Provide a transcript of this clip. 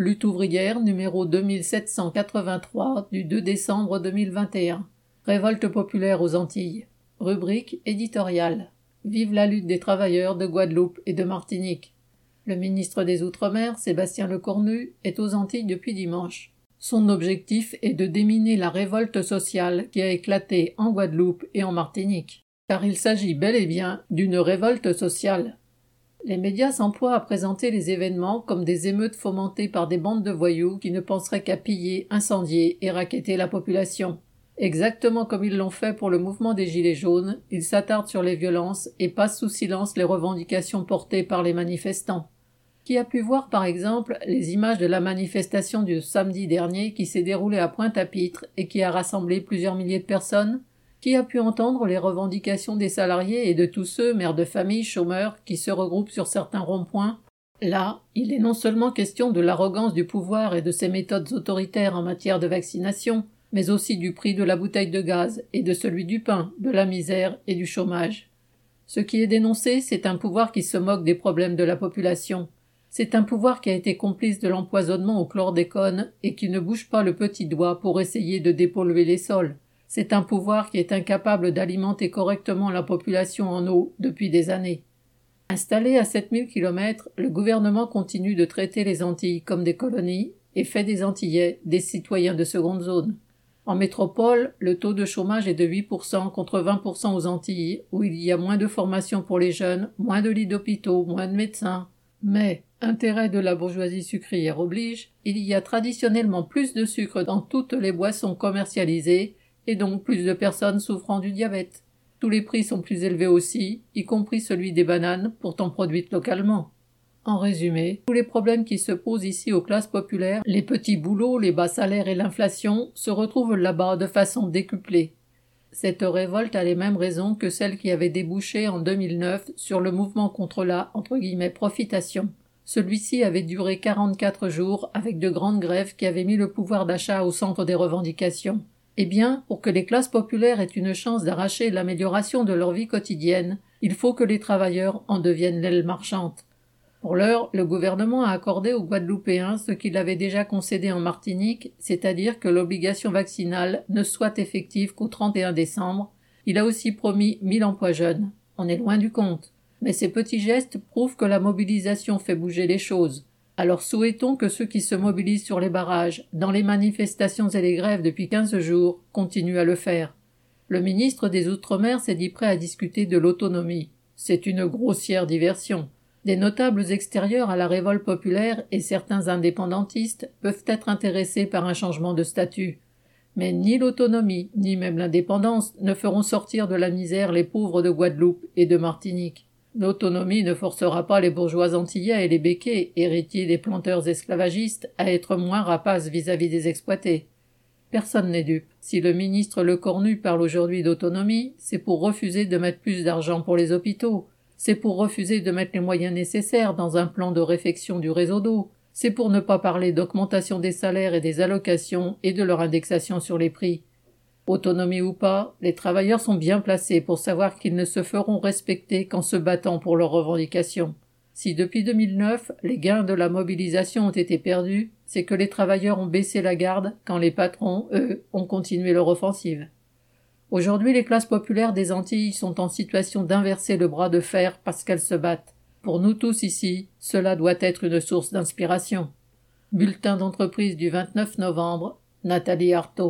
Lutte ouvrière numéro 2783 du 2 décembre 2021. Révolte populaire aux Antilles. Rubrique éditoriale. Vive la lutte des travailleurs de Guadeloupe et de Martinique. Le ministre des Outre-mer, Sébastien Lecornu, est aux Antilles depuis dimanche. Son objectif est de déminer la révolte sociale qui a éclaté en Guadeloupe et en Martinique. Car il s'agit bel et bien d'une révolte sociale. Les médias s'emploient à présenter les événements comme des émeutes fomentées par des bandes de voyous qui ne penseraient qu'à piller, incendier et raqueter la population. Exactement comme ils l'ont fait pour le mouvement des Gilets jaunes, ils s'attardent sur les violences et passent sous silence les revendications portées par les manifestants. Qui a pu voir par exemple les images de la manifestation du samedi dernier qui s'est déroulée à Pointe-à-Pitre et qui a rassemblé plusieurs milliers de personnes? Qui a pu entendre les revendications des salariés et de tous ceux, mères de famille, chômeurs, qui se regroupent sur certains ronds-points? Là, il est non seulement question de l'arrogance du pouvoir et de ses méthodes autoritaires en matière de vaccination, mais aussi du prix de la bouteille de gaz et de celui du pain, de la misère et du chômage. Ce qui est dénoncé, c'est un pouvoir qui se moque des problèmes de la population. C'est un pouvoir qui a été complice de l'empoisonnement au chlordécone et qui ne bouge pas le petit doigt pour essayer de dépolluer les sols. C'est un pouvoir qui est incapable d'alimenter correctement la population en eau depuis des années. Installé à 7000 km, le gouvernement continue de traiter les Antilles comme des colonies et fait des Antillais des citoyens de seconde zone. En métropole, le taux de chômage est de 8% contre 20% aux Antilles, où il y a moins de formation pour les jeunes, moins de lits d'hôpitaux, moins de médecins. Mais, intérêt de la bourgeoisie sucrière oblige, il y a traditionnellement plus de sucre dans toutes les boissons commercialisées, donc plus de personnes souffrant du diabète. Tous les prix sont plus élevés aussi, y compris celui des bananes, pourtant produites localement. En résumé, tous les problèmes qui se posent ici aux classes populaires, les petits boulots, les bas salaires et l'inflation, se retrouvent là-bas de façon décuplée. Cette révolte a les mêmes raisons que celle qui avait débouché en 2009 sur le mouvement contre la entre profitation. Celui-ci avait duré 44 jours avec de grandes grèves qui avaient mis le pouvoir d'achat au centre des revendications. Eh bien, pour que les classes populaires aient une chance d'arracher l'amélioration de leur vie quotidienne, il faut que les travailleurs en deviennent l'aile marchande. Pour l'heure, le gouvernement a accordé aux Guadeloupéens ce qu'il avait déjà concédé en Martinique, c'est-à-dire que l'obligation vaccinale ne soit effective qu'au 31 décembre. Il a aussi promis 1000 emplois jeunes. On est loin du compte. Mais ces petits gestes prouvent que la mobilisation fait bouger les choses. Alors souhaitons que ceux qui se mobilisent sur les barrages, dans les manifestations et les grèves depuis quinze jours, continuent à le faire. Le ministre des Outre-mer s'est dit prêt à discuter de l'autonomie. C'est une grossière diversion. Des notables extérieurs à la révolte populaire et certains indépendantistes peuvent être intéressés par un changement de statut. Mais ni l'autonomie, ni même l'indépendance ne feront sortir de la misère les pauvres de Guadeloupe et de Martinique. L'autonomie ne forcera pas les bourgeois antillais et les béquets, héritiers des planteurs esclavagistes, à être moins rapaces vis-à-vis des exploités. Personne n'est dupe. Si le ministre Lecornu parle aujourd'hui d'autonomie, c'est pour refuser de mettre plus d'argent pour les hôpitaux, c'est pour refuser de mettre les moyens nécessaires dans un plan de réfection du réseau d'eau, c'est pour ne pas parler d'augmentation des salaires et des allocations et de leur indexation sur les prix. Autonomie ou pas, les travailleurs sont bien placés pour savoir qu'ils ne se feront respecter qu'en se battant pour leurs revendications. Si depuis 2009 les gains de la mobilisation ont été perdus, c'est que les travailleurs ont baissé la garde quand les patrons, eux, ont continué leur offensive. Aujourd'hui, les classes populaires des Antilles sont en situation d'inverser le bras de fer parce qu'elles se battent. Pour nous tous ici, cela doit être une source d'inspiration. Bulletin d'entreprise du 29 novembre, Nathalie Artaud.